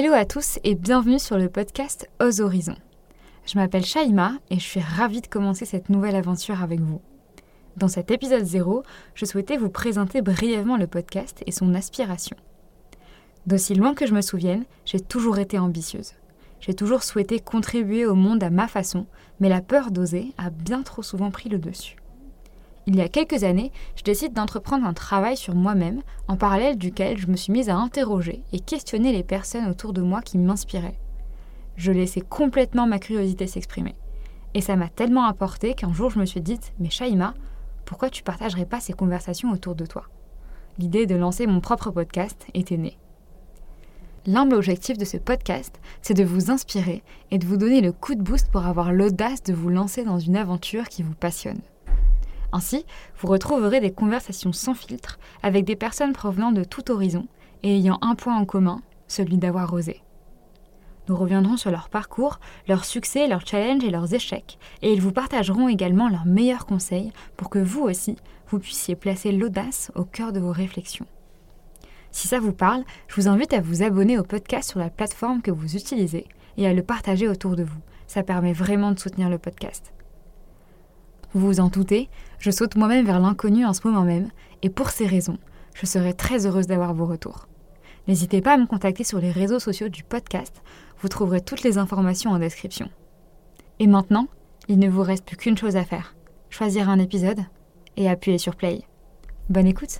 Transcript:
Hello à tous et bienvenue sur le podcast Aux Horizons. Je m'appelle Shaima et je suis ravie de commencer cette nouvelle aventure avec vous. Dans cet épisode 0, je souhaitais vous présenter brièvement le podcast et son aspiration. D'aussi loin que je me souvienne, j'ai toujours été ambitieuse. J'ai toujours souhaité contribuer au monde à ma façon, mais la peur d'oser a bien trop souvent pris le dessus. Il y a quelques années, je décide d'entreprendre un travail sur moi-même, en parallèle duquel je me suis mise à interroger et questionner les personnes autour de moi qui m'inspiraient. Je laissais complètement ma curiosité s'exprimer. Et ça m'a tellement apporté qu'un jour je me suis dit Mais Shaima, pourquoi tu partagerais pas ces conversations autour de toi? L'idée de lancer mon propre podcast était née. L'humble objectif de ce podcast, c'est de vous inspirer et de vous donner le coup de boost pour avoir l'audace de vous lancer dans une aventure qui vous passionne. Ainsi, vous retrouverez des conversations sans filtre avec des personnes provenant de tout horizon et ayant un point en commun, celui d'avoir osé. Nous reviendrons sur leur parcours, leurs succès, leurs challenges et leurs échecs, et ils vous partageront également leurs meilleurs conseils pour que vous aussi, vous puissiez placer l'audace au cœur de vos réflexions. Si ça vous parle, je vous invite à vous abonner au podcast sur la plateforme que vous utilisez et à le partager autour de vous. Ça permet vraiment de soutenir le podcast. Vous vous en doutez, je saute moi-même vers l'inconnu en ce moment même, et pour ces raisons, je serai très heureuse d'avoir vos retours. N'hésitez pas à me contacter sur les réseaux sociaux du podcast, vous trouverez toutes les informations en description. Et maintenant, il ne vous reste plus qu'une chose à faire, choisir un épisode et appuyer sur play. Bonne écoute